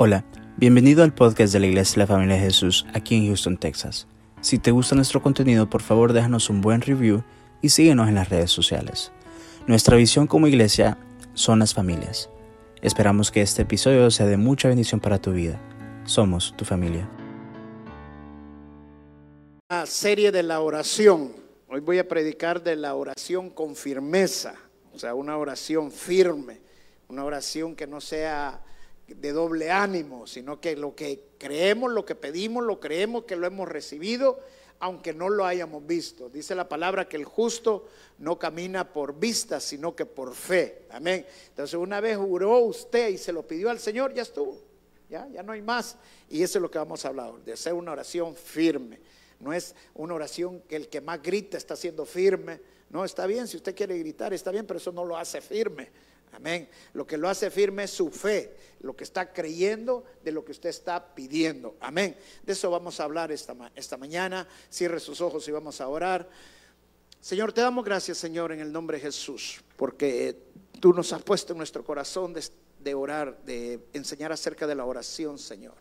Hola, bienvenido al podcast de la Iglesia de la Familia de Jesús aquí en Houston, Texas. Si te gusta nuestro contenido, por favor déjanos un buen review y síguenos en las redes sociales. Nuestra visión como iglesia son las familias. Esperamos que este episodio sea de mucha bendición para tu vida. Somos tu familia. La serie de la oración. Hoy voy a predicar de la oración con firmeza, o sea, una oración firme, una oración que no sea de doble ánimo, sino que lo que creemos, lo que pedimos, lo creemos que lo hemos recibido, aunque no lo hayamos visto. Dice la palabra que el justo no camina por vista, sino que por fe. Amén. Entonces, una vez juró usted y se lo pidió al Señor, ya estuvo. Ya, ya no hay más. Y eso es lo que vamos a hablar, de hacer una oración firme. No es una oración que el que más grita está siendo firme. No, está bien, si usted quiere gritar, está bien, pero eso no lo hace firme. Amén. Lo que lo hace firme es su fe, lo que está creyendo de lo que usted está pidiendo. Amén. De eso vamos a hablar esta, esta mañana. Cierre sus ojos y vamos a orar. Señor, te damos gracias, Señor, en el nombre de Jesús, porque tú nos has puesto en nuestro corazón de, de orar, de enseñar acerca de la oración, Señor.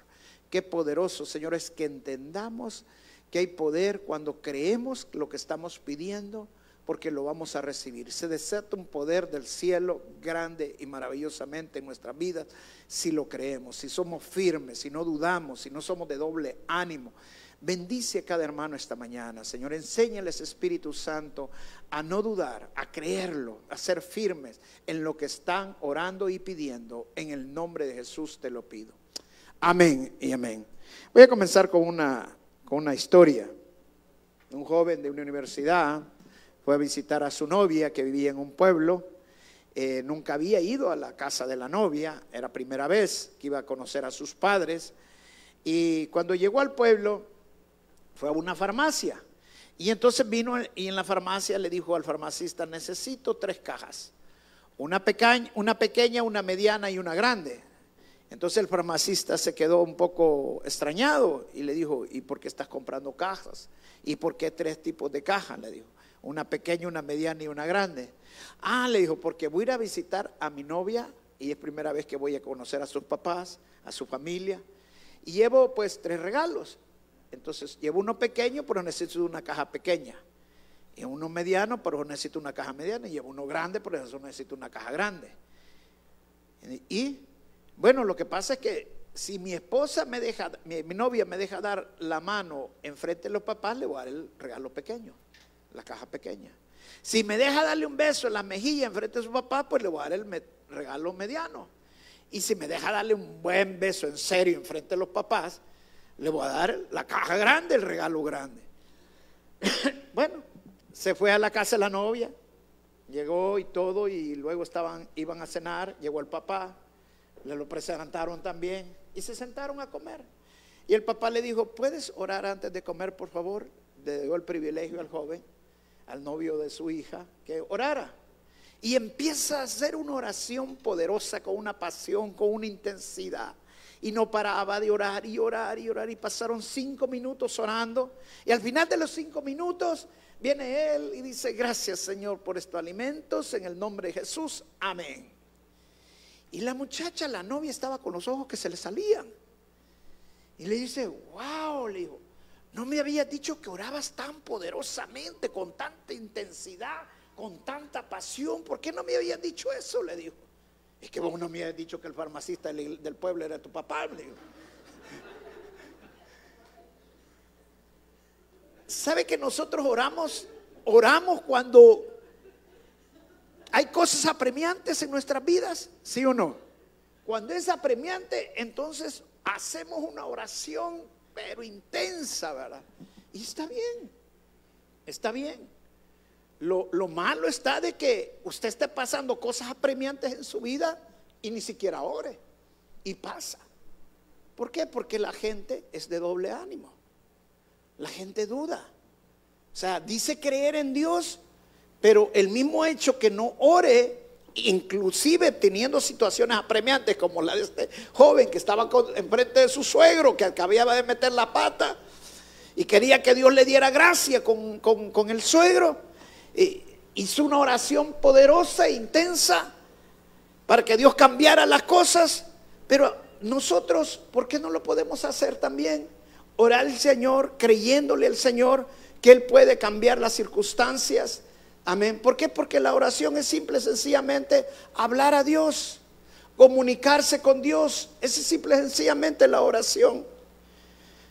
Qué poderoso, Señor, es que entendamos que hay poder cuando creemos lo que estamos pidiendo, porque lo vamos a recibir. Se desata un poder del cielo grande y maravillosamente en nuestras vidas si lo creemos, si somos firmes, si no dudamos, si no somos de doble ánimo. Bendice a cada hermano esta mañana, Señor. Enséñales, Espíritu Santo, a no dudar, a creerlo, a ser firmes en lo que están orando y pidiendo. En el nombre de Jesús te lo pido. Amén y amén. Voy a comenzar con una con una historia. Un joven de una universidad fue a visitar a su novia que vivía en un pueblo. Eh, nunca había ido a la casa de la novia, era primera vez que iba a conocer a sus padres. Y cuando llegó al pueblo, fue a una farmacia. Y entonces vino y en la farmacia le dijo al farmacista, necesito tres cajas. Una, una pequeña, una mediana y una grande. Entonces el farmacista se quedó un poco extrañado y le dijo, ¿y por qué estás comprando cajas? ¿Y por qué tres tipos de cajas? Le dijo, una pequeña, una mediana y una grande. Ah, le dijo, porque voy a ir a visitar a mi novia y es primera vez que voy a conocer a sus papás, a su familia. Y llevo pues tres regalos. Entonces llevo uno pequeño, pero necesito una caja pequeña. Y uno mediano, pero necesito una caja mediana. Y llevo uno grande, pero eso necesito una caja grande. Y bueno, lo que pasa es que si mi esposa me deja, mi, novia me deja dar la mano enfrente de los papás, le voy a dar el regalo pequeño, la caja pequeña. Si me deja darle un beso en la mejilla enfrente de su papá, pues le voy a dar el regalo mediano. Y si me deja darle un buen beso en serio enfrente de los papás, le voy a dar la caja grande, el regalo grande. bueno, se fue a la casa de la novia, llegó y todo, y luego estaban, iban a cenar, llegó el papá, le lo presentaron también y se sentaron a comer. Y el papá le dijo, ¿puedes orar antes de comer, por favor? Le dio el privilegio al joven, al novio de su hija, que orara. Y empieza a hacer una oración poderosa, con una pasión, con una intensidad. Y no paraba de orar y orar y orar. Y pasaron cinco minutos orando. Y al final de los cinco minutos viene él y dice, gracias Señor por estos alimentos. En el nombre de Jesús. Amén. Y la muchacha, la novia, estaba con los ojos que se le salían. Y le dice, wow, le no me habías dicho que orabas tan poderosamente, con tanta intensidad, con tanta pasión. ¿Por qué no me habías dicho eso? Le dijo. Es que vos no me habías dicho que el farmacista del pueblo era tu papá. Le dijo. ¿Sabe que nosotros oramos? Oramos cuando hay cosas apremiantes en nuestras vidas, ¿sí o no? Cuando es apremiante, entonces hacemos una oración, pero intensa, ¿verdad? Y está bien, está bien. Lo, lo, malo está de que usted esté pasando cosas apremiantes en su vida y ni siquiera ore. Y pasa. ¿Por qué? Porque la gente es de doble ánimo. La gente duda. O sea, dice creer en Dios, pero el mismo hecho que no ore, inclusive teniendo situaciones apremiantes como la de este joven que estaba enfrente de su suegro, que acababa de meter la pata y quería que Dios le diera gracia con, el suegro, hizo una oración poderosa e intensa para que Dios cambiara las cosas, pero nosotros, ¿por qué no lo podemos hacer también? Orar al Señor, creyéndole al Señor que Él puede cambiar las circunstancias. Amén. ¿Por qué? Porque la oración es simple, sencillamente hablar a Dios, comunicarse con Dios. Esa es simple, sencillamente la oración.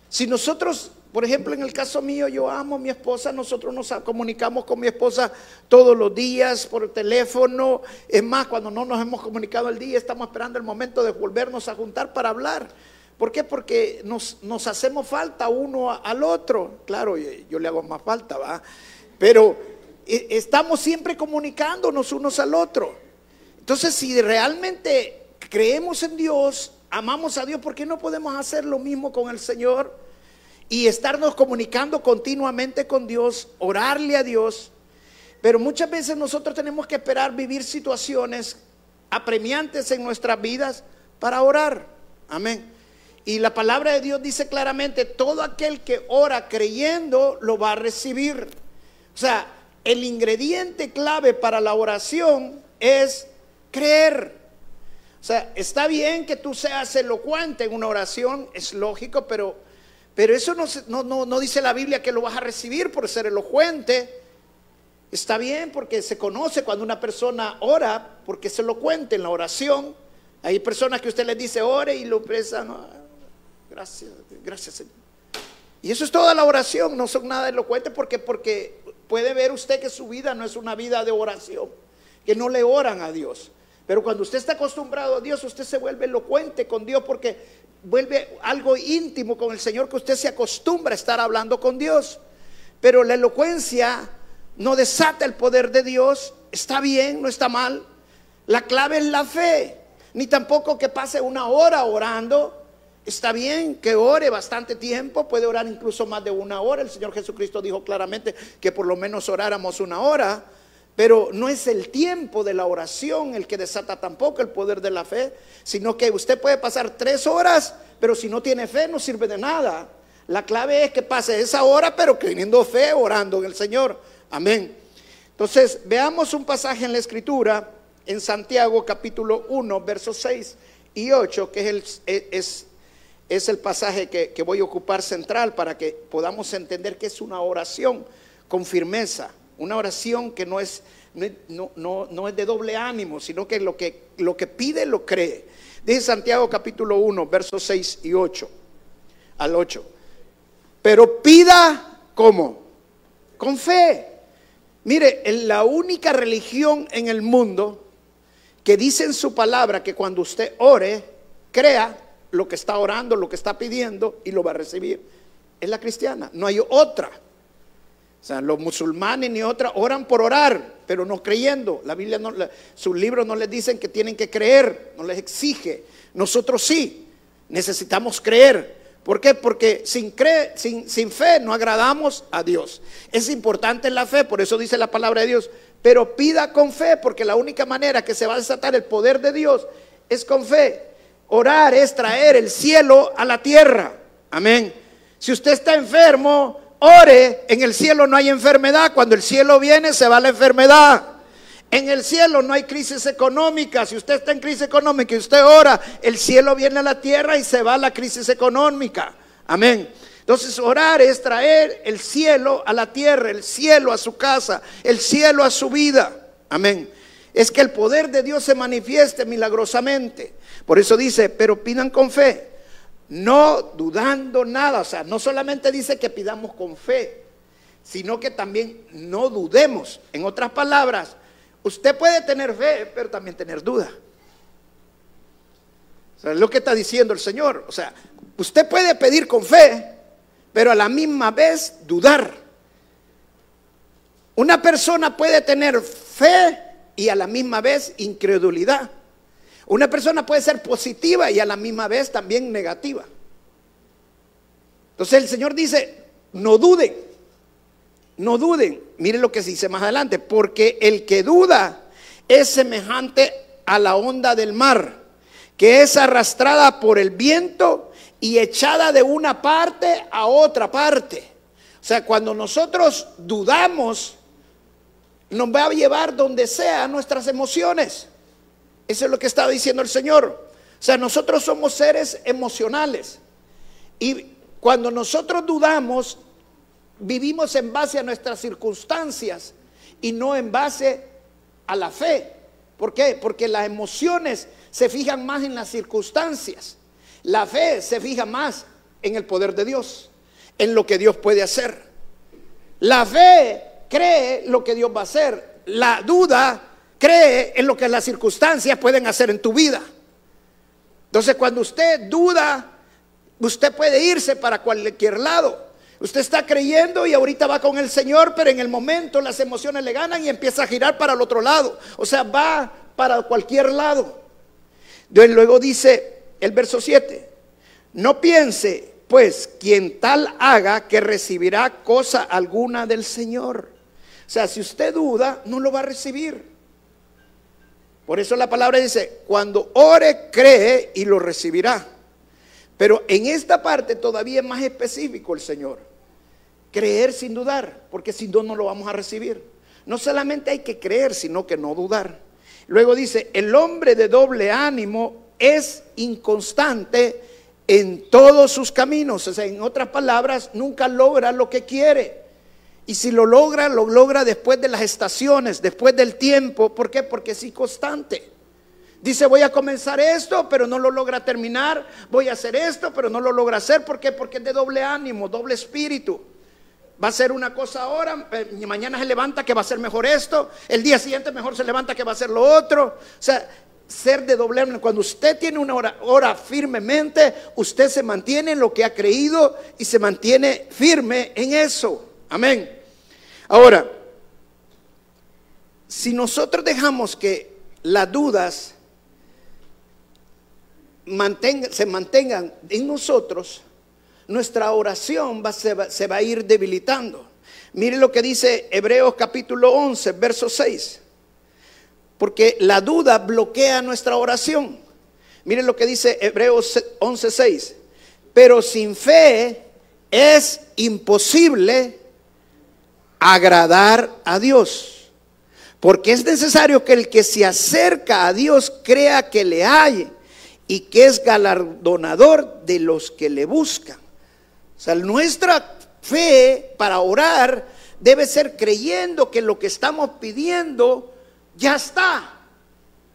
Si nosotros por ejemplo, en el caso mío, yo amo a mi esposa, nosotros nos comunicamos con mi esposa todos los días por teléfono. Es más, cuando no nos hemos comunicado el día, estamos esperando el momento de volvernos a juntar para hablar. ¿Por qué? Porque nos, hacemos falta uno al otro. Claro, yo le hago más falta, ¿va? Pero estamos siempre comunicándonos unos al otro. Entonces, si realmente creemos en Dios, amamos a Dios, ¿por qué no podemos hacer lo mismo con el Señor? y estarnos comunicando continuamente con Dios, orarle a Dios. Pero muchas veces nosotros tenemos que esperar vivir situaciones apremiantes en nuestras vidas para orar. Amén. Y la palabra de Dios dice claramente, todo aquel que ora creyendo lo va a recibir. O sea, el ingrediente clave para la oración es creer. O sea, está bien que tú seas elocuente en una oración, es lógico, pero pero eso no, no, dice la Biblia que lo vas a recibir por ser elocuente. Está bien porque se conoce cuando una persona ora, porque es elocuente en la oración. Hay personas que usted les dice ore y lo expresan. gracias, gracias Señor. Y eso es toda la oración, no son nada elocuentes porque, porque puede ver usted que su vida no es una vida de oración, que no le oran a Dios. Pero cuando usted está acostumbrado a Dios, usted se vuelve elocuente con Dios porque vuelve algo íntimo con el Señor que usted se acostumbra a estar hablando con Dios. Pero la elocuencia no desata el poder de Dios, está bien, no está mal. La clave es la fe, ni tampoco que pase una hora orando. Está bien que ore bastante tiempo, puede orar incluso más de una hora. El Señor Jesucristo dijo claramente que por lo menos oráramos una hora. Pero no es el tiempo de la oración el que desata tampoco el poder de la fe, sino que usted puede pasar tres horas, pero si no tiene fe no sirve de nada. La clave es que pase esa hora, pero teniendo fe, orando en el Señor. Amén. Entonces, veamos un pasaje en la Escritura, en Santiago capítulo 1, versos 6 y 8, que es el, es, es el pasaje que, voy a ocupar central para que podamos entender que es una oración con firmeza. Una oración que no es, no, no, es de doble ánimo, sino que lo, que lo que pide lo cree. Dice Santiago capítulo 1, versos 6 y 8 al 8. Pero pida como? Con fe. Mire, en la única religión en el mundo que dice en su palabra que cuando usted ore, crea lo que está orando, lo que está pidiendo y lo va a recibir. Es la cristiana, no hay otra. O sea, los musulmanes ni otra oran por orar, pero no creyendo. La Biblia, no, sus libros no les dicen que tienen que creer, no les exige. Nosotros sí, necesitamos creer. ¿Por qué? Porque sin, sin, sin fe no agradamos a Dios. Es importante la fe, por eso dice la palabra de Dios. Pero pida con fe, porque la única manera que se va a desatar el poder de Dios es con fe. Orar es traer el cielo a la tierra. Amén. Si usted está enfermo, ore, en el cielo no hay enfermedad, cuando el cielo viene se va la enfermedad. En el cielo no hay crisis económica. Si usted está en crisis económica y usted ora, el cielo viene a la tierra y se va la crisis económica. Amén. Entonces orar es traer el cielo a la tierra, el cielo a su casa, el cielo a su vida. Amén. Es que el poder de Dios se manifieste milagrosamente. Por eso dice, pero pidan con fe no dudando nada. O sea, no solamente dice que pidamos con fe, sino que también no dudemos. En otras palabras, usted puede tener fe, pero también tener duda. O sea, es lo que está diciendo el Señor. O sea, usted puede pedir con fe, pero a la misma vez dudar. Una persona puede tener fe y a la misma vez incredulidad. Una persona puede ser positiva y a la misma vez también negativa. Entonces el Señor dice, no duden, no duden. Miren lo que se dice más adelante, porque el que duda es semejante a la onda del mar, que es arrastrada por el viento y echada de una parte a otra parte. O sea, cuando nosotros dudamos, nos va a llevar donde sea nuestras emociones. Eso es lo que estaba diciendo el Señor. O sea, nosotros somos seres emocionales. Y cuando nosotros dudamos, vivimos en base a nuestras circunstancias y no en base a la fe. ¿Por qué? Porque las emociones se fijan más en las circunstancias. La fe se fija más en el poder de Dios, en lo que Dios puede hacer. La fe cree lo que Dios va a hacer. La duda cree en lo que las circunstancias pueden hacer en tu vida. Entonces cuando usted duda, usted puede irse para cualquier lado. Usted está creyendo y ahorita va con el Señor, pero en el momento las emociones le ganan y empieza a girar para el otro lado. O sea, va para cualquier lado. Luego dice el verso 7, no piense pues quien tal haga que recibirá cosa alguna del Señor. Sea, si usted duda, no lo va a recibir. Por eso la palabra dice, cuando ore, cree y lo recibirá. Pero en esta parte todavía es más específico el Señor. Creer sin dudar, porque sin duda no lo vamos a recibir. No solamente hay que creer, sino que no dudar. Luego dice, el hombre de doble ánimo es inconstante en todos sus caminos. O sea, en otras palabras, nunca logra lo que quiere. Y si lo logra, lo logra después de las estaciones, después del tiempo. ¿Por qué? Porque es inconstante. Dice, voy a comenzar esto, pero no lo logra terminar. Voy a hacer esto, pero no lo logra hacer. ¿Por qué? Porque es de doble ánimo, doble espíritu. Va a ser una cosa ahora, eh, mañana se levanta que va a ser mejor esto, el día siguiente mejor se levanta que va a ser lo otro. O sea, ser de doble ánimo. Cuando usted tiene una hora, hora firmemente, usted se mantiene en lo que ha creído y se mantiene firme en eso. Amén. Ahora, si nosotros dejamos que las dudas se mantengan en nosotros, nuestra oración se, va, se va a ir debilitando. Mire lo que dice Hebreos capítulo 11, verso 6. Porque la duda bloquea nuestra oración. Mire lo que dice Hebreos 11, 6. Pero sin fe es imposible agradar a Dios. Porque es necesario que el que se acerca a Dios crea que le hay y que es galardonador de los que le buscan. O sea, nuestra fe para orar debe ser creyendo que lo que estamos pidiendo ya está.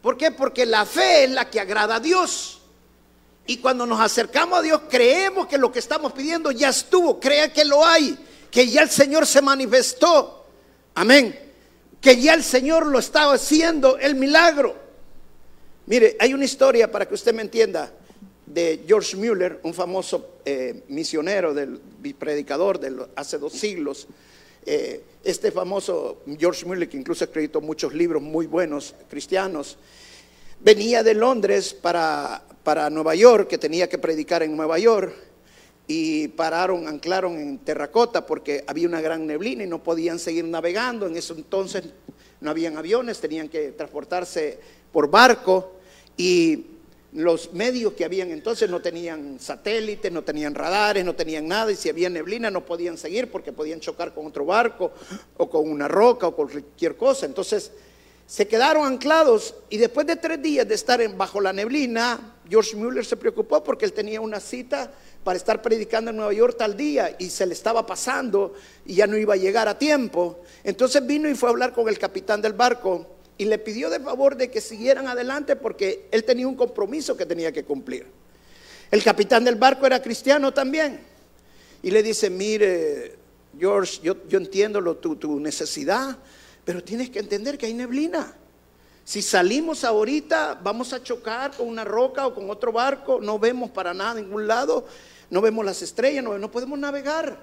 ¿Por qué? Porque la fe es la que agrada a Dios. Y cuando nos acercamos a Dios, creemos que lo que estamos pidiendo ya estuvo. Crea que lo hay, que ya el Señor se manifestó. Amén. Que ya el Señor lo estaba haciendo, el milagro. Mire, hay una historia para que usted me entienda de George Mueller, un famoso eh, misionero, del predicador de hace dos siglos. Eh, este famoso George Mueller, que incluso escrito muchos libros muy buenos cristianos, venía de Londres para, para Nueva York, que tenía que predicar en Nueva York, y pararon, anclaron en Terracota porque había una gran neblina y no podían seguir navegando. En ese entonces no habían aviones, tenían que transportarse por barco y los medios que habían entonces no tenían satélites, no tenían radares, no tenían nada y si había neblina no podían seguir porque podían chocar con otro barco o con una roca o cualquier cosa. Entonces se quedaron anclados y después de tres días de estar bajo la neblina, George Mueller se preocupó porque él tenía una cita para estar predicando en Nueva York tal día y se le estaba pasando y ya no iba a llegar a tiempo. Entonces vino y fue a hablar con el capitán del barco y le pidió de favor de que siguieran adelante porque él tenía un compromiso que tenía que cumplir. El capitán del barco era cristiano también. Y le dice, mire, George, yo, entiendo lo, tu, tu necesidad, pero tienes que entender que hay neblina. Si salimos ahorita, vamos a chocar con una roca o con otro barco, no vemos para nada ningún lado, no vemos las estrellas, no, no podemos navegar.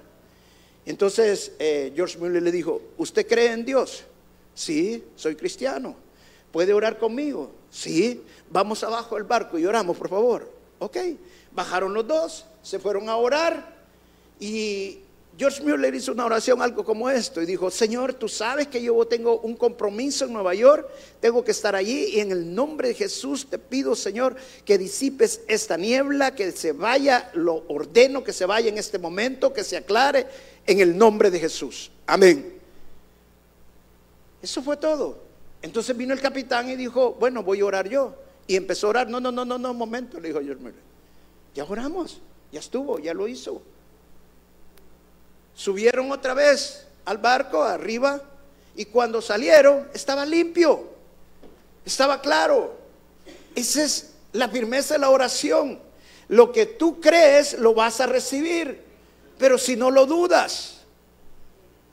Entonces eh, George Mueller le dijo, ¿usted cree en Dios? Sí, soy cristiano. ¿Puede orar conmigo? Sí, vamos abajo del barco y oramos, por favor. Ok, bajaron los dos, se fueron a orar y George Mueller hizo una oración algo como esto y dijo, Señor, tú sabes que yo tengo un compromiso en Nueva York, tengo que estar allí y en el nombre de Jesús te pido, Señor, que disipes esta niebla, que se vaya, lo ordeno que se vaya en este momento, que se aclare en el nombre de Jesús. Amén. Eso fue todo. Entonces vino el capitán y dijo, bueno, voy a orar yo. Y empezó a orar. No, no, no, no, no, un momento, le dijo George Muller. Ya oramos, ya estuvo, ya lo hizo. Subieron otra vez al barco arriba y cuando salieron estaba limpio, estaba claro. Esa es la firmeza de la oración. Lo que tú crees lo vas a recibir, pero si no lo dudas,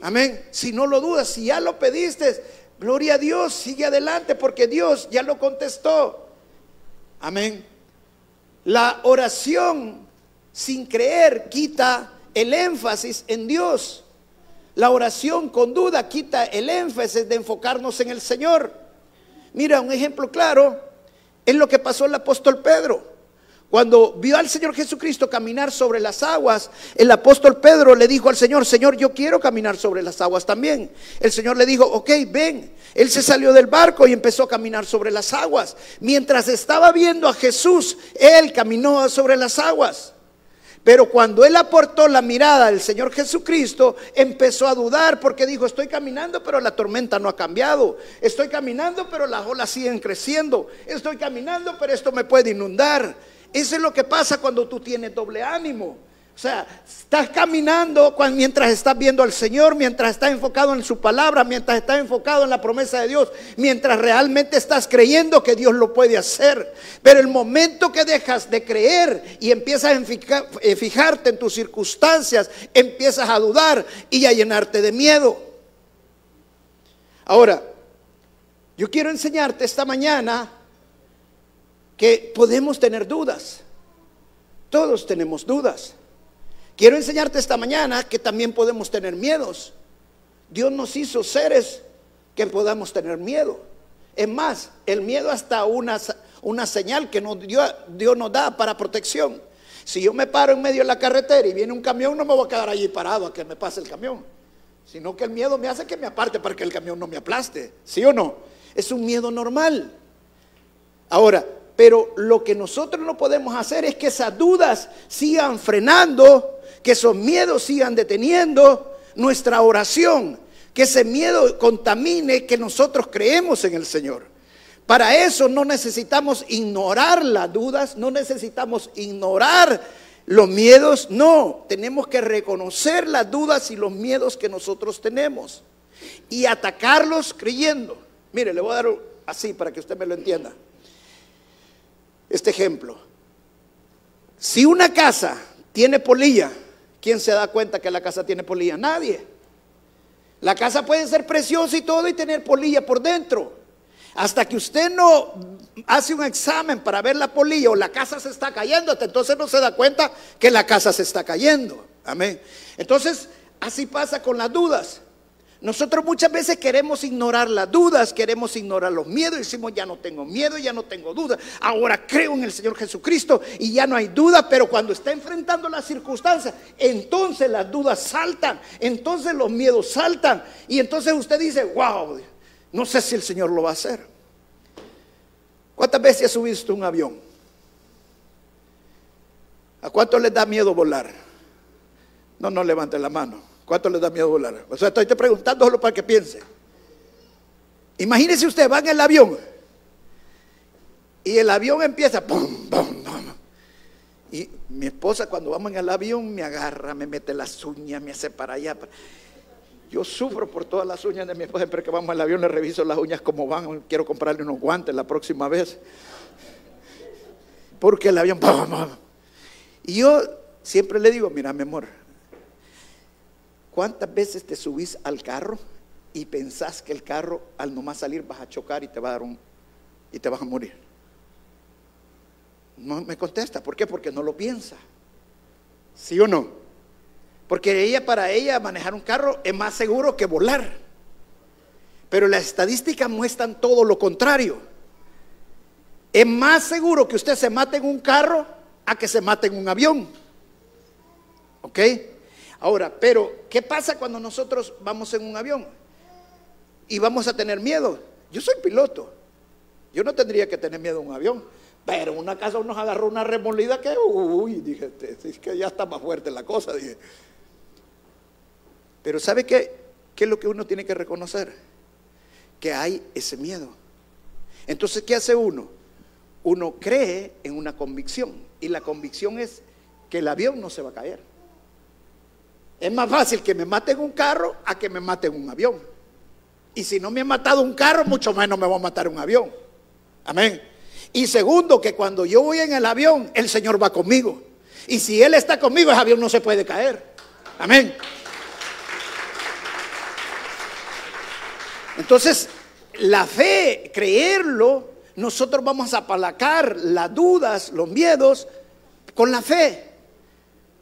amén, si no lo dudas, si ya lo pediste, gloria a Dios, sigue adelante porque Dios ya lo contestó. Amén. La oración sin creer quita el énfasis en Dios. La oración con duda quita el énfasis de enfocarnos en el Señor. Mira, un ejemplo claro es lo que pasó el apóstol Pedro. Cuando vio al Señor Jesucristo caminar sobre las aguas, el apóstol Pedro le dijo al Señor, Señor, yo quiero caminar sobre las aguas también. El Señor le dijo, ok, ven. Él se salió del barco y empezó a caminar sobre las aguas. Mientras estaba viendo a Jesús, él caminó sobre las aguas. Pero cuando él aportó la mirada al Señor Jesucristo, empezó a dudar porque dijo, estoy caminando, pero la tormenta no ha cambiado. Estoy caminando, pero las olas siguen creciendo. Estoy caminando, pero esto me puede inundar. Eso es lo que pasa cuando tú tienes doble ánimo. O sea, estás caminando mientras estás viendo al Señor, mientras estás enfocado en su palabra, mientras estás enfocado en la promesa de Dios, mientras realmente estás creyendo que Dios lo puede hacer. Pero el momento que dejas de creer y empiezas a eh, fijarte en tus circunstancias, empiezas a dudar y a llenarte de miedo. Ahora, yo quiero enseñarte esta mañana que podemos tener dudas. Todos tenemos dudas. Quiero enseñarte esta mañana que también podemos tener miedos. Dios nos hizo seres que podamos tener miedo. Es más, el miedo hasta una, una señal que nos dio, Dios nos da para protección. Si yo me paro en medio de la carretera y viene un camión, no me voy a quedar allí parado a que me pase el camión. Sino que el miedo me hace que me aparte para que el camión no me aplaste. ¿Sí o no? Es un miedo normal. Ahora, pero lo que nosotros no podemos hacer es que esas dudas sigan frenando, que esos miedos sigan deteniendo nuestra oración, que ese miedo contamine que nosotros creemos en el Señor. Para eso no necesitamos ignorar las dudas, no necesitamos ignorar los miedos, no, tenemos que reconocer las dudas y los miedos que nosotros tenemos y atacarlos creyendo. Mire, le voy a dar así para que usted me lo entienda este ejemplo. Si una casa tiene polilla, ¿quién se da cuenta que la casa tiene polilla? Nadie. La casa puede ser preciosa y todo y tener polilla por dentro. Hasta que usted no hace un examen para ver la polilla o la casa se está cayendo, entonces no se da cuenta que la casa se está cayendo. Amén. Entonces, así pasa con las dudas. Nosotros muchas veces queremos ignorar las dudas, queremos ignorar los miedos, decimos ya no tengo miedo, ya no tengo duda, ahora creo en el Señor Jesucristo y ya no hay duda, pero cuando está enfrentando las circunstancias, entonces las dudas saltan, entonces los miedos saltan y entonces usted dice, wow, no sé si el Señor lo va a hacer. ¿Cuántas veces ha subido un avión? ¿A cuánto les da miedo volar? No, no levante la mano. ¿Cuánto les da miedo volar? O sea, estoy preguntando solo para que piense. Imagínese usted, va en el avión y el avión empieza, ¡pum! Y mi esposa cuando vamos en el avión me agarra, me mete las uñas, me hace para allá. Yo sufro por todas las uñas de mi esposa, pero que vamos al avión le reviso las uñas como van. Quiero comprarle unos guantes la próxima vez. Porque el avión... Y yo siempre le digo, mira mi amor, ¿Cuántas veces te subís al carro y pensás que el carro al nomás salir vas a chocar y te va a dar un y te vas a morir? No me contesta, ¿por qué? Porque no lo piensa. ¿Sí o no? Porque ella para ella manejar un carro es más seguro que volar. Pero las estadísticas muestran todo lo contrario. Es más seguro que usted se mate en un carro a que se mate en un avión. ¿Ok? Ahora, pero, ¿qué pasa cuando nosotros vamos en un avión? Y vamos a tener miedo. Yo soy piloto. Yo no tendría que tener miedo a un avión. Pero una casa nos agarró una remolida que, uy, dije, es que ya está más fuerte la cosa, dije. Pero ¿sabe qué? ¿Qué es lo que uno tiene que reconocer? Que hay ese miedo. Entonces, ¿qué hace uno? uno cree en una convicción y la convicción es que el avión no se va a caer. Es más fácil que me maten un carro a que me maten un avión. Y si no me han matado un carro, mucho menos me va a matar un avión. Amén. Y segundo, que cuando yo voy en el avión, el Señor va conmigo. Y si Él está conmigo, el avión no se puede caer. Amén. Entonces, la fe, creerlo, nosotros vamos a apalacar las dudas, los miedos, con la fe.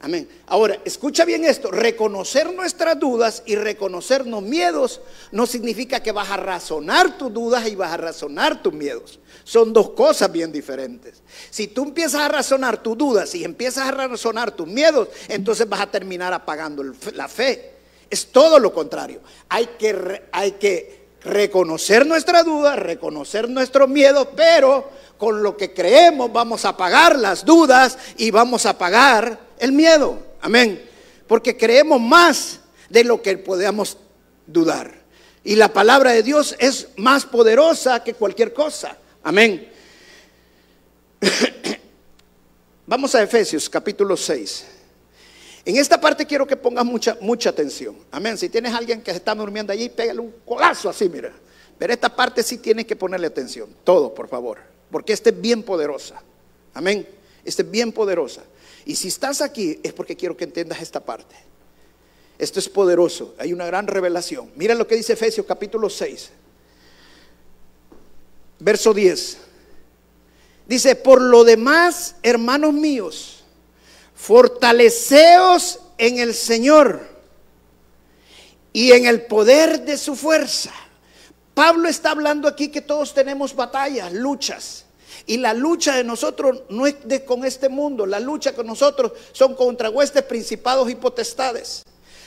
Amén. Ahora, escucha bien esto, reconocer nuestras dudas y reconocernos miedos no significa que vas a razonar tus dudas y vas a razonar tus miedos. Son dos cosas bien diferentes. Si tú empiezas a razonar tus dudas y empiezas a razonar tus miedos, entonces vas a terminar apagando la fe. Es todo lo contrario. Hay que, hay que reconocer nuestra duda, reconocer nuestro miedo, pero con lo que creemos vamos a pagar las dudas y vamos a pagar el miedo. Amén. Porque creemos más de lo que podemos dudar. Y la palabra de Dios es más poderosa que cualquier cosa. Amén. Vamos a Efesios capítulo 6. En esta parte quiero que pongas mucha, mucha atención. Amén. Si tienes a alguien que se está durmiendo allí, pégale un colazo así, mira. Pero esta parte sí tienes que ponerle atención. Todo, por favor. Porque esta es bien poderosa. Amén. Esta es bien poderosa. Y si estás aquí es porque quiero que entiendas esta parte. Esto es poderoso. Hay una gran revelación. Mira lo que dice Efesios capítulo 6. Verso 10. Dice, por lo demás, hermanos míos fortaleceos en el Señor y en el poder de su fuerza. Pablo está hablando aquí que todos tenemos batallas, luchas. Y la lucha de nosotros no es de, con este mundo, la lucha con nosotros son contra huestes, principados y potestades.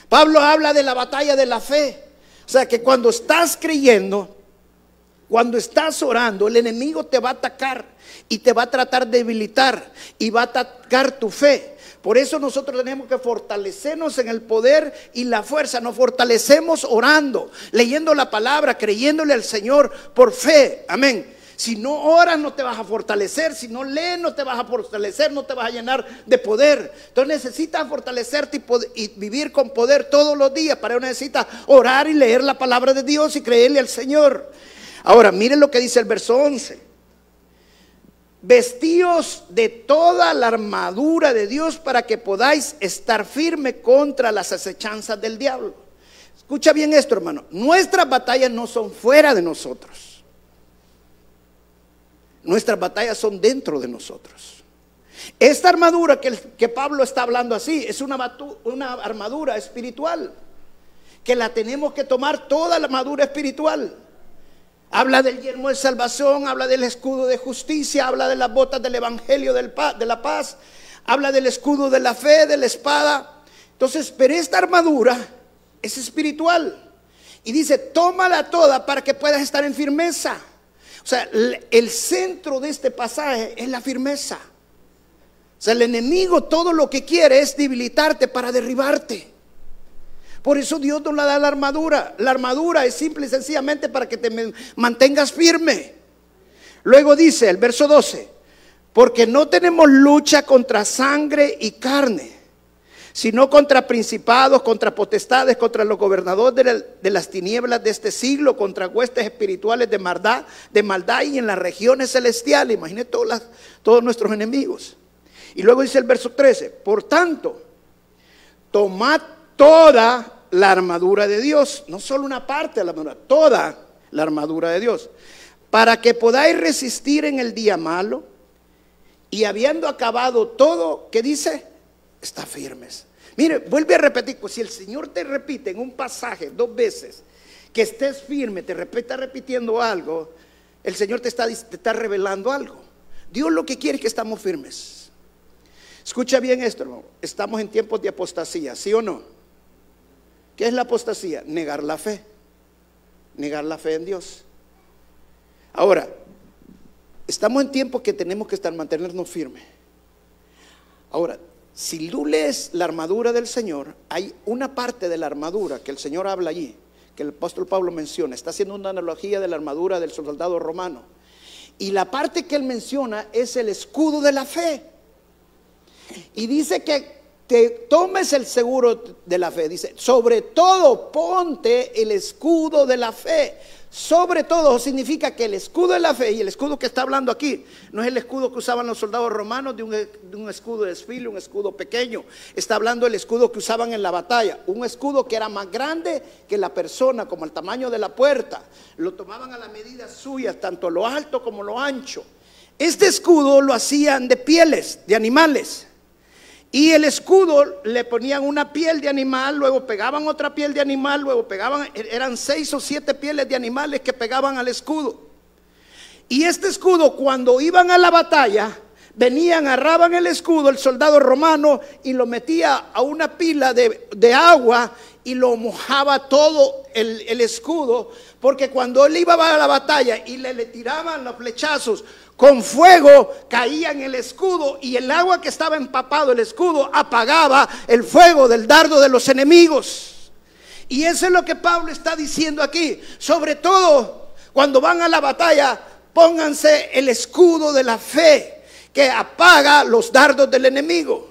Pablo habla de la batalla de la fe. O sea que cuando estás creyendo, cuando estás orando, el enemigo te va a atacar y te va a tratar de debilitar y va a atacar tu fe. Por eso nosotros tenemos que fortalecernos en el poder y la fuerza. Nos fortalecemos orando, leyendo la palabra, creyéndole al Señor por fe. Amén. Si no oras no te vas a fortalecer, si no lees no te vas a fortalecer, no te vas a llenar de poder. Entonces necesitas fortalecerte y, vivir con poder todos los días. Para eso necesitas orar y leer la palabra de Dios y creerle al Señor. Ahora, miren lo que dice el verso 11 vestíos de toda la armadura de Dios para que podáis estar firme contra las acechanzas del diablo. Escucha bien esto, hermano. Nuestras batallas no son fuera de nosotros. Nuestras batallas son dentro de nosotros. Esta armadura que, Pablo está hablando así es una, una armadura espiritual que la tenemos que tomar toda la armadura espiritual. Habla del yermo de salvación, habla del escudo de justicia, habla de las botas del evangelio de la paz, habla del escudo de la fe, de la espada. Entonces, pero esta armadura es espiritual. Y dice, tómala toda para que puedas estar en firmeza. O sea, el centro de este pasaje es la firmeza. O sea, el enemigo todo lo que quiere es debilitarte para derribarte. Por eso Dios nos la da la armadura. La armadura es simple y sencillamente para que te mantengas firme. Luego dice el verso 12, porque no tenemos lucha contra sangre y carne, sino contra principados, contra potestades, contra los gobernadores de, las tinieblas de este siglo, contra huestes espirituales de maldad, de maldad y en las regiones celestiales. Imagínate todos nuestros enemigos. Y luego dice el verso 13, por tanto, tomad toda la armadura de Dios, no solo una parte de la armadura, toda la armadura de Dios, para que podáis resistir en el día malo y habiendo acabado todo, ¿qué dice? Está firmes. Mire, vuelve a repetir, pues si el Señor te repite en un pasaje dos veces que estés firme, te repita repitiendo algo, el Señor te está, te está revelando algo. Dios lo que quiere es que estamos firmes. Escucha bien esto, hermano. Estamos en tiempos de apostasía, ¿sí o no? ¿Qué es la apostasía? Negar la fe. Negar la fe en Dios. Ahora, estamos en tiempo que tenemos que estar mantenernos firmes. Ahora, si tú lees la armadura del Señor, hay una parte de la armadura que el Señor habla allí, que el apóstol Pablo menciona, está haciendo una analogía de la armadura del soldado romano. Y la parte que él menciona es el escudo de la fe. Y dice que te tomes el seguro de la fe. Dice, sobre todo ponte el escudo de la fe. Sobre todo significa que el escudo de la fe, y el escudo que está hablando aquí, no es el escudo que usaban los soldados romanos de un, escudo de desfile, un escudo pequeño. Está hablando del escudo que usaban en la batalla. Un escudo que era más grande que la persona, como el tamaño de la puerta. Lo tomaban a la medida suya, tanto lo alto como lo ancho. Este escudo lo hacían de pieles, de animales. Y el escudo le ponían una piel de animal, luego pegaban otra piel de animal, luego pegaban, eran seis o siete pieles de animales que pegaban al escudo. Y este escudo cuando iban a la batalla, venían, agarraban el escudo, el soldado romano, y lo metía a una pila de, agua y lo mojaba todo el, el, escudo, porque cuando él iba a la batalla y le, le tiraban los flechazos, con fuego caía en el escudo y el agua que estaba empapado el escudo apagaba el fuego del dardo de los enemigos. Y eso es lo que Pablo está diciendo aquí. Sobre todo cuando van a la batalla, pónganse el escudo de la fe que apaga los dardos del enemigo.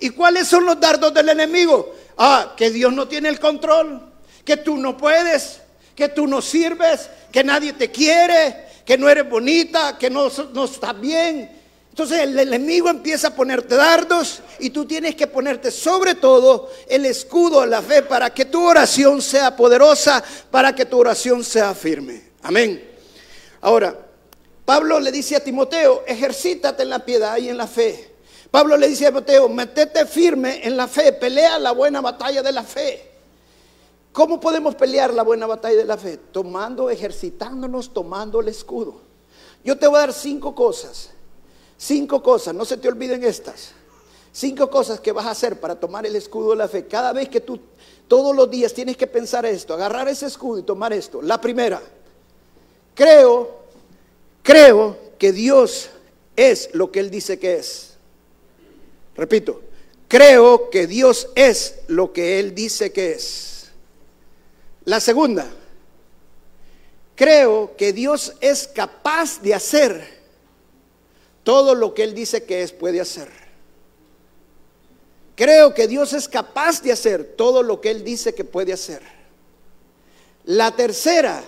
¿Y cuáles son los dardos del enemigo? Ah, que Dios no tiene el control, que tú no puedes, que tú no sirves, que nadie te quiere, que no eres bonita, que no, no estás bien. Entonces el enemigo empieza a ponerte dardos y tú tienes que ponerte sobre todo el escudo de la fe para que tu oración sea poderosa, para que tu oración sea firme. Amén. Ahora, Pablo le dice a Timoteo, ejercítate en la piedad y en la fe. Pablo le dice a Timoteo, metete firme en la fe, pelea la buena batalla de la fe. ¿Cómo podemos pelear la buena batalla de la fe? Tomando, ejercitándonos, tomando el escudo. Yo te voy a dar cinco cosas. Cinco cosas, no se te olviden estas. Cinco cosas que vas a hacer para tomar el escudo de la fe. Cada vez que tú, todos los días tienes que pensar esto, agarrar ese escudo y tomar esto. La primera, creo, creo que Dios es lo que Él dice que es. Repito, creo que Dios es lo que Él dice que es. La segunda, creo que Dios es capaz de hacer todo lo que Él dice que es, puede hacer. Creo que Dios es capaz de hacer todo lo que Él dice que puede hacer. La tercera,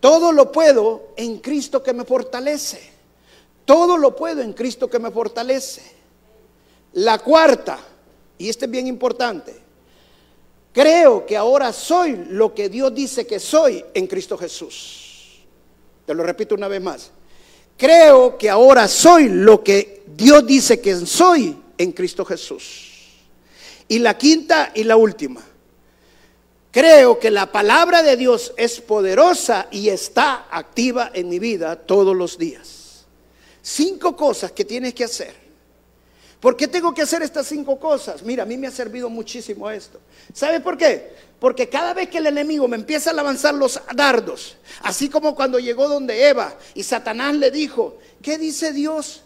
todo lo puedo en Cristo que me fortalece. Todo lo puedo en Cristo que me fortalece. La cuarta, y este es bien importante, Creo que ahora soy lo que Dios dice que soy en Cristo Jesús. Te lo repito una vez más. Creo que ahora soy lo que Dios dice que soy en Cristo Jesús. Y la quinta y la última. Creo que la palabra de Dios es poderosa y está activa en mi vida todos los días. Cinco cosas que tienes que hacer ¿Por qué tengo que hacer estas cinco cosas? Mira, a mí me ha servido muchísimo esto. ¿Sabe por qué? Porque cada vez que el enemigo me empieza a lanzar los dardos, así como cuando llegó donde Eva y Satanás le dijo, ¿qué dice Dios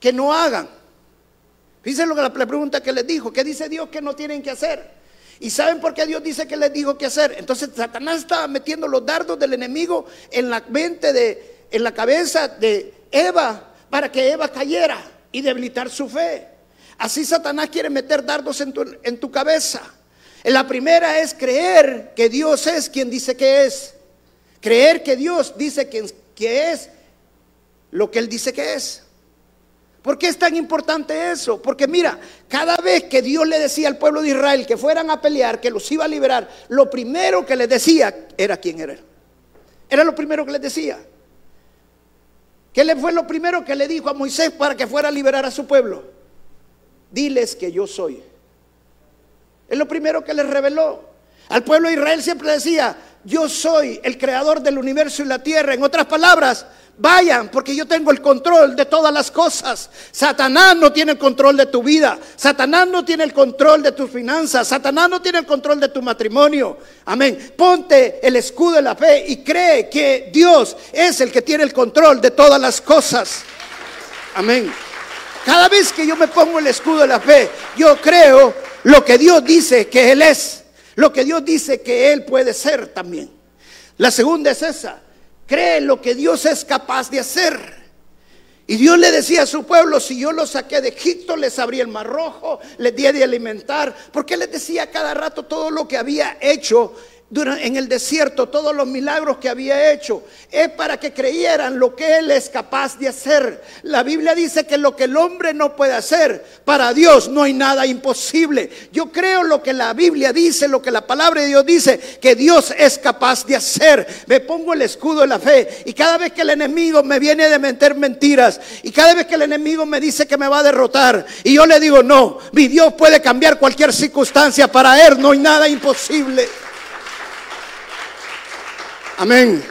que no hagan? Fíjense lo que la, pregunta que les dijo, ¿qué dice Dios que no tienen que hacer? ¿Y saben por qué Dios dice que les dijo qué hacer? Entonces Satanás estaba metiendo los dardos del enemigo en la mente de, en la cabeza de Eva para que Eva cayera y debilitar su fe. Así Satanás quiere meter dardos en tu, en tu cabeza. La primera es creer que Dios es quien dice que es. Creer que Dios dice que, que es lo que Él dice que es. ¿Por qué es tan importante eso? Porque mira, cada vez que Dios le decía al pueblo de Israel que fueran a pelear, que los iba a liberar, lo primero que les decía era quién era. Era lo primero que les decía. ¿Qué le fue lo primero que le dijo a Moisés para que fuera a liberar a su pueblo? Diles que yo soy. Es lo primero que les reveló. Al pueblo de Israel siempre decía, yo soy el creador del universo y la tierra. En otras palabras, Vayan, porque yo tengo el control de todas las cosas. Satanás no tiene el control de tu vida. Satanás no tiene el control de tus finanzas. Satanás no tiene el control de tu matrimonio. Amén. Ponte el escudo de la fe y cree que Dios es el que tiene el control de todas las cosas. Amén. Cada vez que yo me pongo el escudo de la fe, yo creo lo que Dios dice que Él es. Lo que Dios dice que Él puede ser también. La segunda es esa cree lo que Dios es capaz de hacer. Y Dios le decía a su pueblo, si yo los saqué de Egipto, les abrí el mar rojo, les di de alimentar, porque les decía cada rato todo lo que había hecho en el desierto todos los milagros que había hecho. Es para que creyeran lo que Él es capaz de hacer. La Biblia dice que lo que el hombre no puede hacer, para Dios no hay nada imposible. Yo creo lo que la Biblia dice, lo que la palabra de Dios dice, que Dios es capaz de hacer. Me pongo el escudo de la fe y cada vez que el enemigo me viene de meter mentiras y cada vez que el enemigo me dice que me va a derrotar y yo le digo, no, mi Dios puede cambiar cualquier circunstancia. Para Él no hay nada imposible. Amén.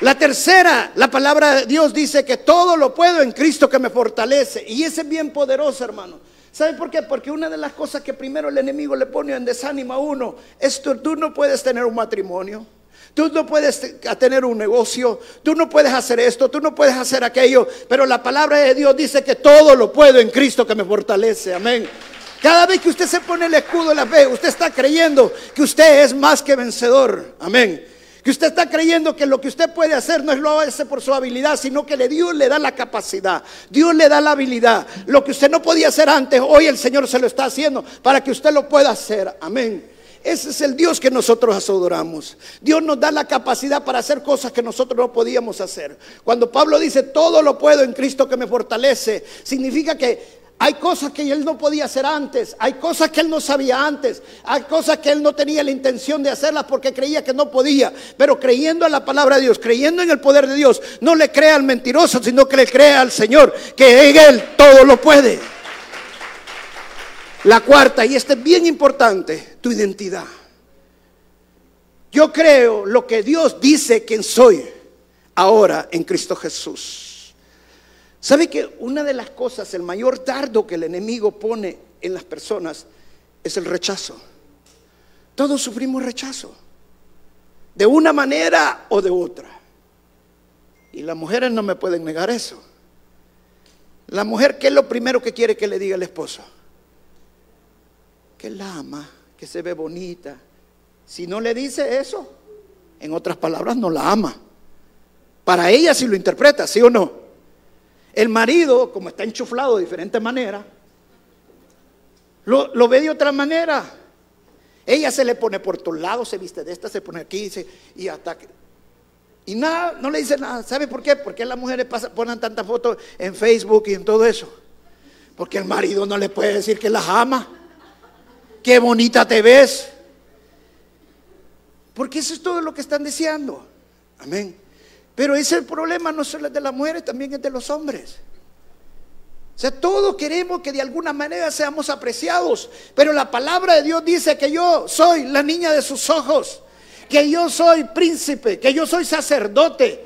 La tercera, la palabra de Dios dice que todo lo puedo en Cristo que me fortalece. Y ese es bien poderoso, hermano. ¿Sabe por qué? Porque una de las cosas que primero el enemigo le pone en desánimo a uno es que tú no puedes tener un matrimonio. Tú no puedes tener un negocio, tú no puedes hacer esto, tú no puedes hacer aquello, pero la palabra de Dios dice que todo lo puedo en Cristo que me fortalece. Amén. Cada vez que usted se pone el escudo de la fe, usted está creyendo que usted es más que vencedor. Amén. Que usted está creyendo que lo que usted puede hacer no es lo hace por su habilidad, sino que Dios le da la capacidad, Dios le da la habilidad. Lo que usted no podía hacer antes, hoy el Señor se lo está haciendo para que usted lo pueda hacer. Amén. Ese es el Dios que nosotros adoramos. Dios nos da la capacidad para hacer cosas que nosotros no podíamos hacer. Cuando Pablo dice, todo lo puedo en Cristo que me fortalece, significa que hay cosas que él no podía hacer antes, hay cosas que él no sabía antes, hay cosas que él no tenía la intención de hacerlas porque creía que no podía, pero creyendo en la palabra de Dios, creyendo en el poder de Dios, no le crea al mentiroso, sino que le crea al Señor, que en él todo lo puede. La cuarta, y esta es bien importante, tu identidad. Yo creo lo que Dios dice quién soy ahora en Cristo Jesús. ¿Sabe que una de las cosas, el mayor dardo que el enemigo pone en las personas es el rechazo? Todos sufrimos rechazo, de una manera o de otra. Y las mujeres no me pueden negar eso. La mujer, ¿qué es lo primero que quiere que le diga el esposo? Que la ama, que se ve bonita. Si no le dice eso, en otras palabras, no la ama. Para ella si lo interpreta, ¿sí o no? El marido, como está enchuflado de diferentes maneras, lo, ve de otra manera. Ella se le pone por todos lados, se viste de esta, se pone aquí y hasta Y nada, no le dice nada. ¿Sabe por qué? Porque las mujeres ponen tantas fotos en Facebook y en todo eso. Porque el marido no le puede decir que las ama. Qué bonita te ves. Porque eso es todo lo que están deseando. Amén. Pero ese problema no solo es de las mujeres, también es de los hombres. O sea, todos queremos que de alguna manera seamos apreciados, pero la palabra de Dios dice que yo soy la niña de sus ojos, que yo soy príncipe, que yo soy sacerdote.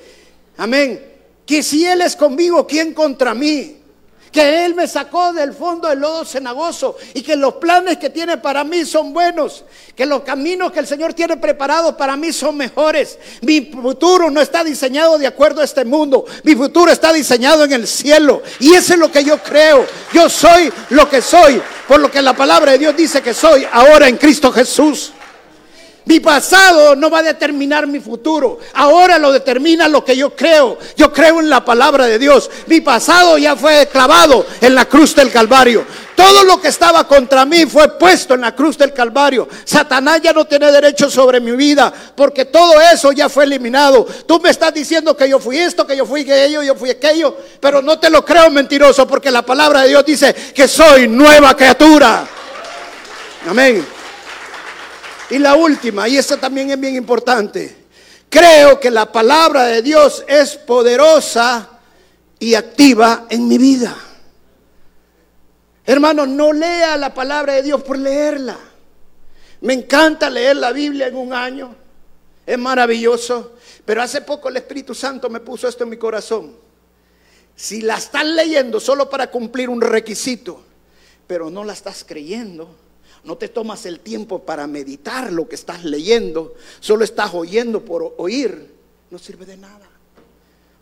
Amén. Que si Él es conmigo, ¿quién contra mí? Que Él me sacó del fondo del lodo cenagoso y que los planes que tiene para mí son buenos, que los caminos que el Señor tiene preparados para mí son mejores. Mi futuro no está diseñado de acuerdo a este mundo, mi futuro está diseñado en el cielo y eso es lo que yo creo. Yo soy lo que soy, por lo que la palabra de Dios dice que soy ahora en Cristo Jesús. Mi pasado no va a determinar mi futuro. Ahora lo determina lo que yo creo. Yo creo en la palabra de Dios. Mi pasado ya fue clavado en la cruz del Calvario. Todo lo que estaba contra mí fue puesto en la cruz del Calvario. Satanás ya no tiene derecho sobre mi vida porque todo eso ya fue eliminado. Tú me estás diciendo que yo fui esto, que yo fui aquello, yo fui aquello, pero no te lo creo mentiroso porque la palabra de Dios dice que soy nueva criatura. Amén. Y la última, y esta también es bien importante, creo que la palabra de Dios es poderosa y activa en mi vida. Hermano, no lea la palabra de Dios por leerla. Me encanta leer la Biblia en un año. Es maravilloso. Pero hace poco el Espíritu Santo me puso esto en mi corazón. Si la estás leyendo solo para cumplir un requisito, pero no la estás creyendo, no te tomas el tiempo para meditar lo que estás leyendo, solo estás oyendo por oír, no sirve de nada.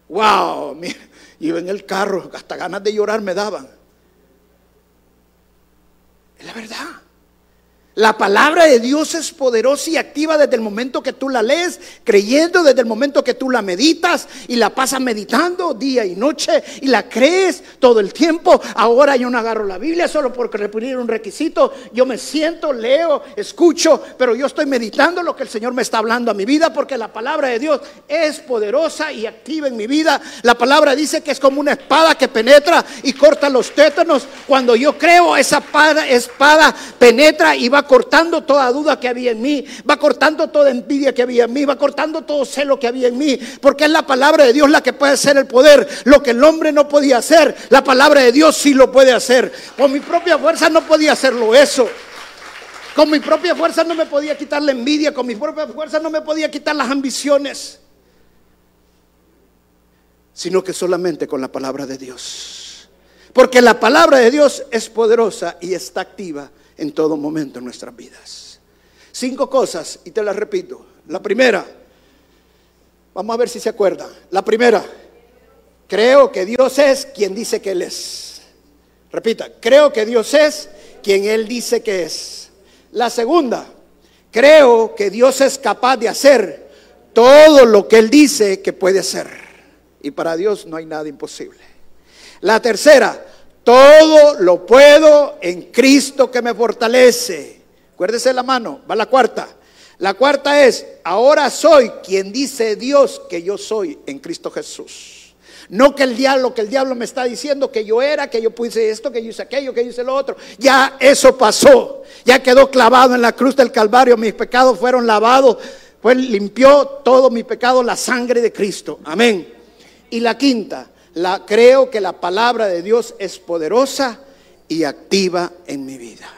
Wow, mira, iba en el carro, hasta ganas de llorar me daban. Es la verdad. La palabra de Dios es poderosa y activa desde el momento que tú la lees, creyendo, desde el momento que tú la meditas y la pasas meditando día y noche y la crees todo el tiempo. Ahora yo no agarro la Biblia solo porque repetir un requisito. Yo me siento, leo, escucho, pero yo estoy meditando lo que el Señor me está hablando a mi vida porque la palabra de Dios es poderosa y activa en mi vida. La palabra dice que es como una espada que penetra y corta los tétanos. Cuando yo creo, esa espada, penetra y va cortando toda duda que había en mí, va cortando toda envidia que había en mí, va cortando todo celo que había en mí, porque es la palabra de Dios la que puede hacer el poder, lo que el hombre no podía hacer, la palabra de Dios sí lo puede hacer. Con mi propia fuerza no podía hacerlo eso. Con mi propia fuerza no me podía quitar la envidia, con mi propia fuerza no me podía quitar las ambiciones, sino que solamente con la palabra de Dios. Porque la palabra de Dios es poderosa y está activa en todo momento en nuestras vidas. Cinco cosas, y te las repito. La primera, vamos a ver si se acuerda. La primera, creo que Dios es quien dice que Él es. Repita, creo que Dios es quien Él dice que es. La segunda, creo que Dios es capaz de hacer todo lo que Él dice que puede hacer. Y para Dios no hay nada imposible. La tercera, todo lo puedo en Cristo que me fortalece. Acuérdese la mano, va la cuarta. La cuarta es, ahora soy quien dice Dios que yo soy en Cristo Jesús. No que el diablo, que el diablo me está diciendo que yo era, que yo puse esto, que yo hice aquello, que yo hice lo otro. Ya eso pasó. Ya quedó clavado en la cruz del Calvario. Mis pecados fueron lavados. Pues limpió todo mi pecado la sangre de Cristo. Amén. Y la quinta, la, creo que la palabra de Dios es poderosa y activa en mi vida.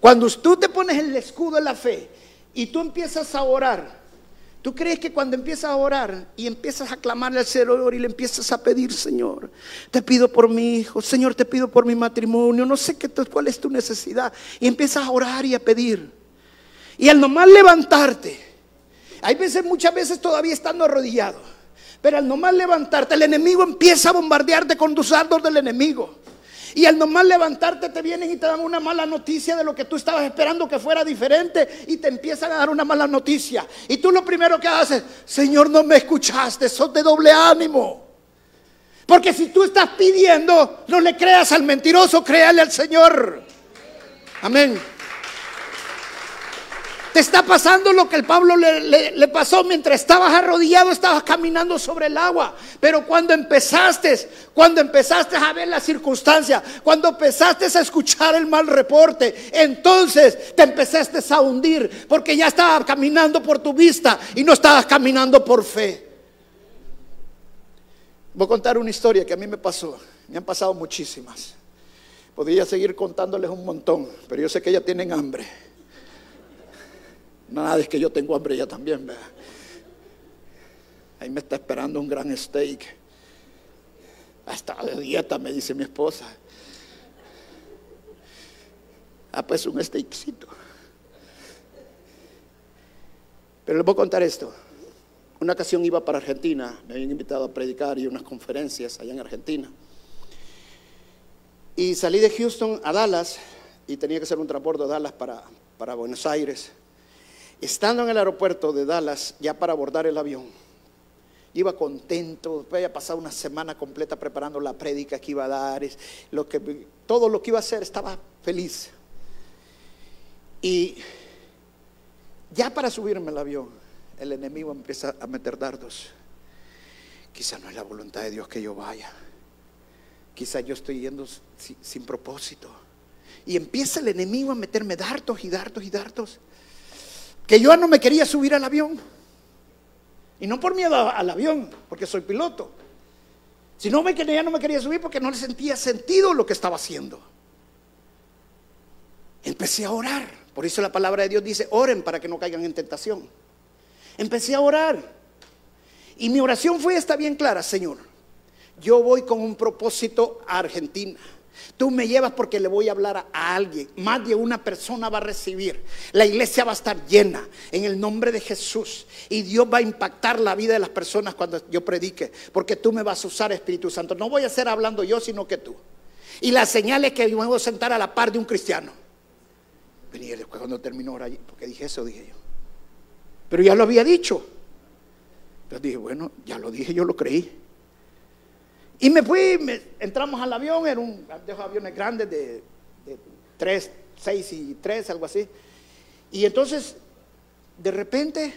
Cuando tú te pones el escudo de la fe y tú empiezas a orar, ¿tú crees que cuando empiezas a orar y empiezas a clamarle al Señor y le empiezas a pedir, Señor, te pido por mi hijo, Señor, te pido por mi matrimonio, no sé qué, cuál es tu necesidad, y empiezas a orar y a pedir. Y al nomás levantarte, hay veces, muchas veces todavía estando arrodillado, pero al nomás levantarte, el enemigo empieza a bombardearte con tus dardos del enemigo. Y al nomás levantarte te vienen y te dan una mala noticia de lo que tú estabas esperando que fuera diferente y te empiezan a dar una mala noticia. Y tú lo primero que haces, Señor, no me escuchaste, sos de doble ánimo. Porque si tú estás pidiendo, no le creas al mentiroso, créale al Señor. Amén. Te está pasando lo que el Pablo le, pasó mientras estabas arrodillado, estabas caminando sobre el agua. Pero cuando empezaste, cuando empezaste a ver la circunstancia, cuando empezaste a escuchar el mal reporte, entonces te empezaste a hundir porque ya estabas caminando por tu vista y no estabas caminando por fe. Voy a contar una historia que a mí me pasó. Me han pasado muchísimas. Podría seguir contándoles un montón, pero yo sé que ya tienen hambre. Nada, es que yo tengo hambre ya también, Ahí me está esperando un gran steak. Hasta de dieta, me dice mi esposa. Ah, pues un steakcito. Pero les voy a contar esto. Una ocasión iba para Argentina, me habían invitado a predicar y unas conferencias allá en Argentina. Y salí de Houston a Dallas y tenía que hacer un transporte de Dallas para, para Buenos Aires. Estando en el aeropuerto de Dallas, ya para abordar el avión, iba contento, había pasado una semana completa preparando la prédica que iba a dar, lo que, todo lo que iba a hacer, estaba feliz. Y ya para subirme al avión, el enemigo empieza a meter dardos. Quizá no es la voluntad de Dios que yo vaya. Quizá yo estoy yendo sin, sin propósito. Y empieza el enemigo a meterme dardos y dardos y dardos que yo no me quería subir al avión. Y no por miedo al avión, porque soy piloto. Si no me quería, no me quería subir porque no le sentía sentido lo que estaba haciendo. Empecé a orar. Por eso la palabra de Dios dice, oren para que no caigan en tentación. Empecé a orar. Y mi oración fue esta bien clara, Señor. Yo voy con un propósito a Argentina. Tú me llevas porque le voy a hablar a alguien. Más de una persona va a recibir. La iglesia va a estar llena en el nombre de Jesús. Y Dios va a impactar la vida de las personas cuando yo predique. Porque tú me vas a usar, Espíritu Santo. No voy a ser hablando yo, sino que tú. Y la señal es que me voy a sentar a la par de un cristiano. Y después cuando terminó ahora, porque dije eso, dije yo. Pero ya lo había dicho. Entonces dije, bueno, ya lo dije, yo lo creí. Y me fui, entramos al avión, era un de aviones grandes de, de 3, 6 y 3, algo así. Y entonces, de repente,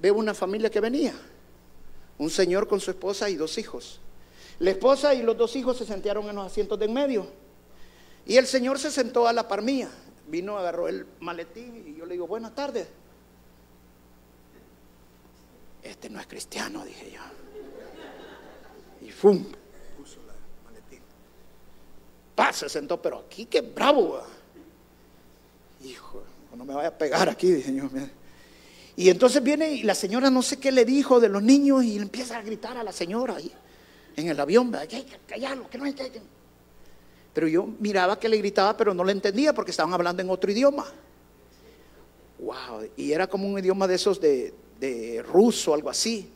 veo una familia que venía. Un señor con su esposa y dos hijos. La esposa y los dos hijos se sentaron en los asientos de en medio. Y el señor se sentó a la par mía. Vino, agarró el maletín y yo le digo, buenas tardes. Este no es cristiano, dije yo. Y ¡fum! Puso la maletín. Pa, se sentó, pero aquí qué bravo. Hijo, no me vaya a pegar aquí, dije yo. Y entonces viene y la señora no sé qué le dijo de los niños y empieza a gritar a la señora ahí en el avión, callarlo, que no hay que... Pero yo miraba que le gritaba, pero no le entendía porque estaban hablando en otro idioma. Wow, y era como un idioma de esos de, de ruso, algo así.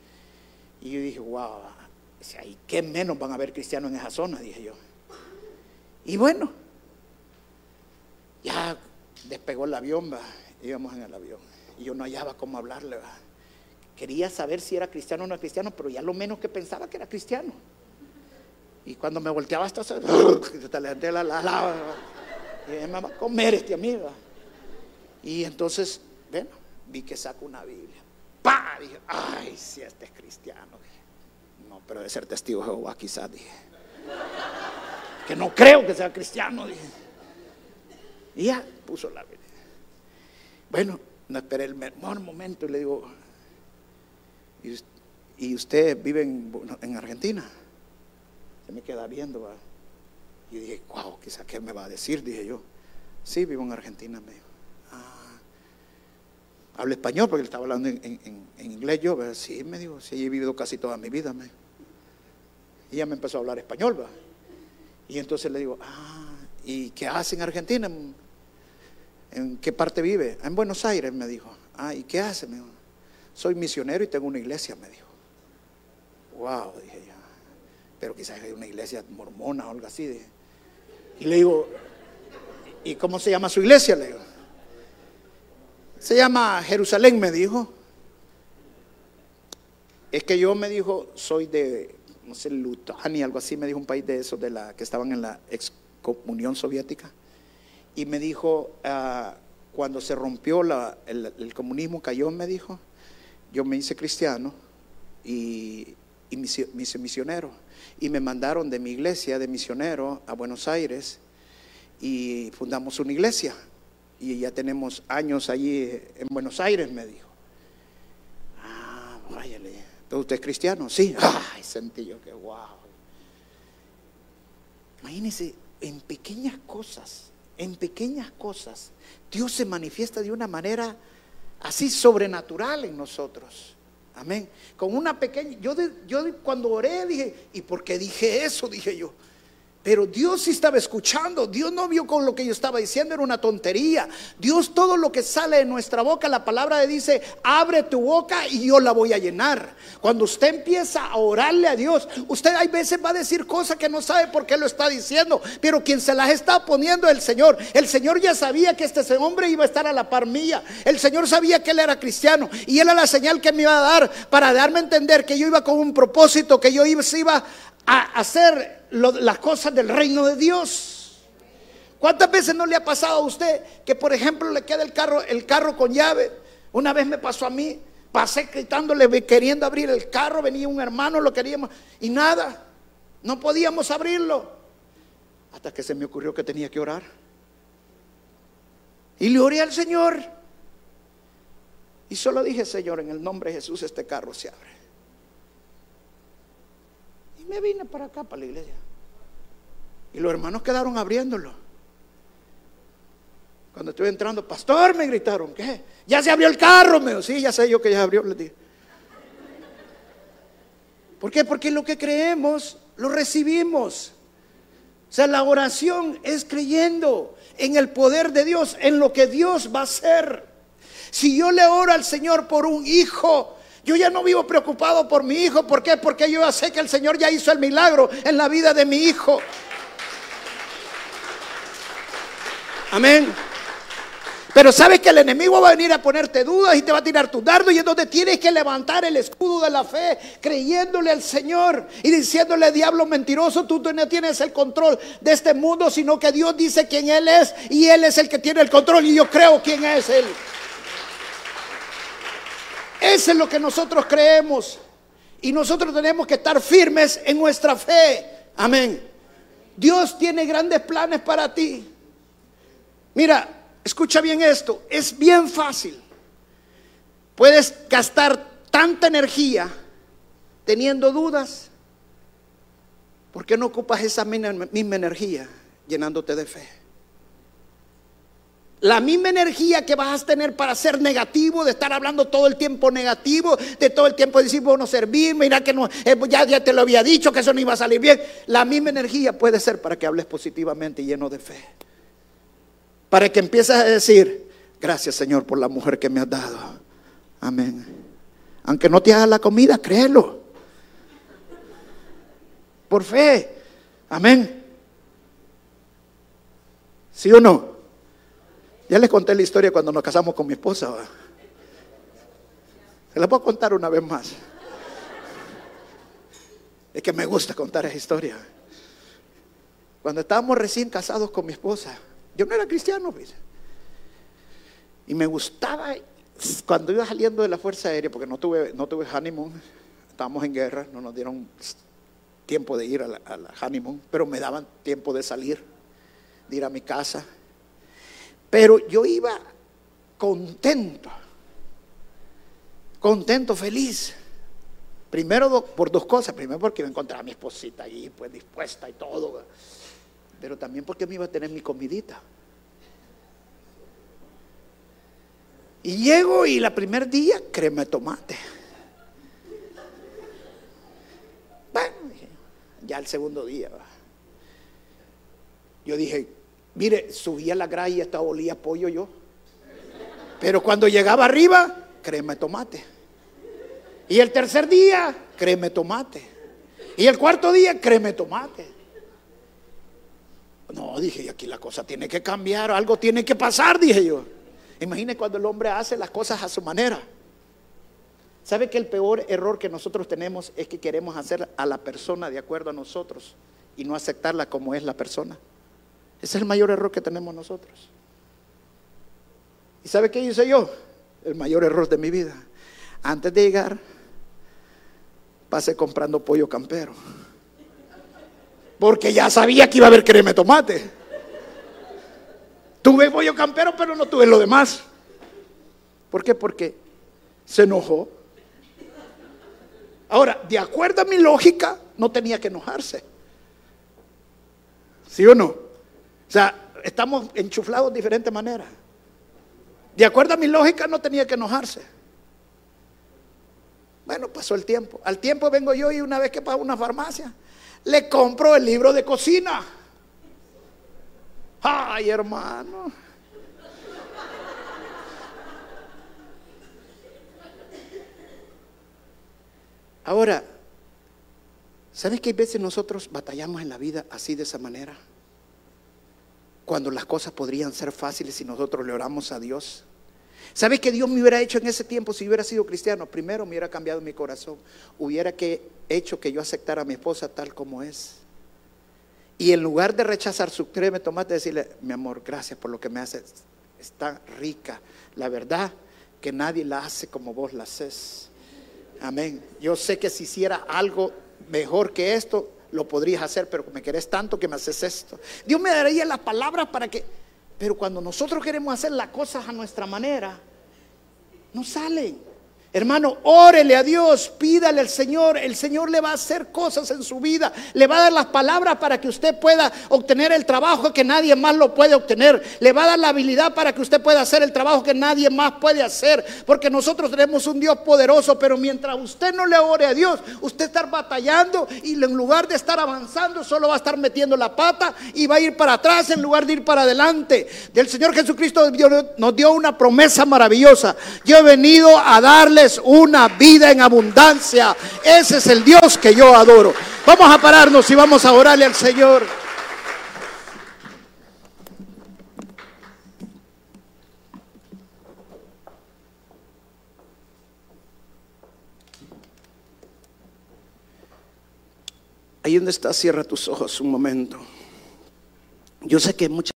Y yo dije, wow, ¿y qué menos van a haber cristianos en esa zona? Dije yo. Y bueno, ya despegó el avión, íbamos en el avión. Y yo no hallaba cómo hablarle. ¿va? Quería saber si era cristiano o no cristiano, pero ya lo menos que pensaba que era cristiano. Y cuando me volteaba hasta se le la, la, la, y va a comer este amigo. Y entonces, bueno, vi que saco una Biblia. ¡Pah! Dije, ay, si este es cristiano. Pero de ser testigo de Jehová quizás, dije. Que no creo que sea cristiano, dije. Y ya puso la Biblia. Bueno, no esperé el mejor momento y le digo, ¿y usted vive en, Argentina? Se me queda viendo. Y dije, wow, quizá qué me va a decir, dije yo. Sí, vivo en Argentina, me. Ah, hablo español porque él estaba hablando en, inglés yo. Sí, me dijo, sí, he vivido casi toda mi vida. Me Y ella me empezó a hablar español. ¿va? Y entonces le digo, ah, ¿y qué hace en Argentina? ¿En qué parte vive? En Buenos Aires, me dijo. Ah, ¿y qué hace? Me dijo, soy misionero y tengo una iglesia, me dijo. Wow, dije yo. Pero quizás hay una iglesia mormona o algo así. Y le digo, ¿y cómo se llama su iglesia? Le digo. Se llama Jerusalén, me dijo. Es que yo me dijo, soy de, no sé, Lutania, algo así, me dijo un país de esos de la que estaban en la ex Unión Soviética. Y me dijo, ah, cuando se rompió el, comunismo, cayó, me dijo, yo me hice cristiano y, me hice misionero. Y me mandaron de mi iglesia de misionero a Buenos Aires y fundamos una iglesia. Y ya tenemos años allí en Buenos Aires, me dijo. Ah, váyale. ¿Pero usted es cristiano? Sí. Ay, sentí yo que wow. Imagínense, en pequeñas cosas, en pequeñas cosas, Dios se manifiesta de una manera así sobrenatural en nosotros. Amén. Con una pequeña, yo, yo cuando oré dije, ¿y por qué dije eso? Dije yo. Pero Dios estaba escuchando. Dios no vio con lo que yo estaba diciendo, era una tontería. Dios todo lo que sale de nuestra boca, la palabra le dice, abre tu boca y yo la voy a llenar. Cuando usted empieza a orarle a Dios, usted hay veces va a decir cosas que no sabe por qué lo está diciendo, pero quien se las está poniendo es el Señor. El Señor ya sabía que este hombre iba a estar a la par mía. El Señor sabía que él era cristiano y él era la señal que me iba a dar para darme a entender que yo iba con un propósito, que yo iba a hacer las cosas del reino de Dios. ¿Cuántas veces no le ha pasado a usted que, por ejemplo, le queda el carro, el carro con llave? Una vez me pasó a mí, pasé gritándole, queriendo abrir el carro, venía un hermano, lo queríamos, y nada, no podíamos abrirlo. Hasta que se me ocurrió que tenía que orar. Y le oré al Señor. Y solo dije, Señor, en el nombre de Jesús, este carro se abre. Y me vine para acá, para la iglesia. Y los hermanos quedaron abriéndolo. Cuando estuve entrando, pastor, me gritaron, ¿qué? Ya se abrió el carro, me dijo, sí, ya sé yo que ya se abrió, les dije. ¿Por qué? Porque lo que creemos, lo recibimos. O sea, la oración es creyendo en el poder de Dios, en lo que Dios va a hacer. Si yo le oro al Señor por un hijo, yo ya no vivo preocupado por mi hijo. ¿Por qué? Porque yo ya sé que el Señor ya hizo el milagro en la vida de mi hijo. Amén. Pero sabes que el enemigo va a venir a ponerte dudas y te va a tirar tu dardo y entonces tienes que levantar el escudo de la fe creyéndole al Señor y diciéndole, diablo mentiroso, tú no tienes el control de este mundo, sino que Dios dice quién Él es y Él es el que tiene el control y yo creo quién es Él. Eso es lo que nosotros creemos y nosotros tenemos que estar firmes en nuestra fe. Amén. Dios tiene grandes planes para ti. Mira, escucha bien esto, es bien fácil. Puedes gastar tanta energía teniendo dudas. ¿Por qué no ocupas esa misma energía llenándote de fe? La misma energía que vas a tener para ser negativo, de estar hablando todo el tiempo negativo, de todo el tiempo decir, bueno, servir, mira que no, eh, ya, ya te lo había dicho que eso no iba a salir bien. La misma energía puede ser para que hables positivamente y lleno de fe para que empieces a decir, gracias Señor por la mujer que me has dado. Amén. Aunque no te haga la comida, créelo. Por fe. Amén. ¿Sí o no? Ya les conté la historia cuando nos casamos con mi esposa. Se la puedo contar una vez más. Es que me gusta contar esa historia. Cuando estábamos recién casados con mi esposa, yo no era cristiano, pues. Y me gustaba cuando iba saliendo de la Fuerza Aérea, porque no tuve, no tuve honeymoon, estábamos en guerra, no nos dieron tiempo de ir a la, a honeymoon, pero me daban tiempo de salir, de ir a mi casa. Pero yo iba contento, contento, feliz. Primero por dos cosas. Primero porque me encontraba a mi esposita ahí, pues dispuesta y todo pero también porque me iba a tener mi comidita. Y llego y la primer día, crema tomate. Bueno, ya el segundo día. Yo dije, mire, subía la graya y estaba olía pollo yo. Pero cuando llegaba arriba, crema tomate. Y el tercer día, crema de tomate. Y el cuarto día, crema tomate. No, dije, y aquí la cosa tiene que cambiar, algo tiene que pasar, dije yo. Imagine cuando el hombre hace las cosas a su manera. ¿Sabe que el peor error que nosotros tenemos es que queremos hacer a la persona de acuerdo a nosotros y no aceptarla como es la persona? Es el mayor error que tenemos nosotros. ¿Y sabe qué hice yo? El mayor error de mi vida. Antes de llegar, pasé comprando pollo campero. Porque ya sabía que iba a haber crema tomate. Tuve pollo campero, pero no tuve lo demás. ¿Por qué? Porque se enojó. Ahora, de acuerdo a mi lógica, no tenía que enojarse. ¿Sí o no? Sea, estamos enchuflados de diferente manera. De acuerdo a mi lógica, no tenía que enojarse. Bueno, pasó el tiempo. Al tiempo vengo yo y una vez que pago una farmacia, le compro el libro de cocina. Ay, hermano. Ahora, ¿sabes que hay veces nosotros batallamos en la vida así de esa manera? Cuando las cosas podrían ser fáciles si nosotros le oramos a Dios. ¿Sabes qué Dios me hubiera hecho en ese tiempo si hubiera sido cristiano? Primero me hubiera cambiado mi corazón. Hubiera que, hecho que yo aceptara a mi esposa tal como es. Y en lugar de rechazar su crema tomate, decirle, mi amor, gracias por lo que me haces. Está rica. La verdad que nadie la hace como vos la haces. Amén. Yo sé que si hiciera algo mejor que esto, lo podrías hacer, pero me querés tanto que me haces esto. Dios me daría las palabras para que pero cuando nosotros queremos hacer las cosas a nuestra manera, no salen. Hermano, órele a Dios, pídale al Señor, el Señor le va a hacer cosas en su vida, le va a dar las palabras para que usted pueda obtener el trabajo que nadie más lo puede obtener, le va a dar la habilidad para que usted pueda hacer el trabajo que nadie más puede hacer, porque nosotros tenemos un Dios poderoso, pero mientras usted no le ore a Dios, usted está batallando y en lugar de estar avanzando, solo va a estar metiendo la pata y va a ir para atrás en lugar de ir para adelante. Del Señor Jesucristo nos dio una promesa maravillosa. Yo he venido a darle tienes una vida en abundancia. Ese es el Dios que yo adoro. Vamos a pararnos y vamos a orarle al Señor. Ahí donde está, cierra tus ojos un momento. Yo sé que muchas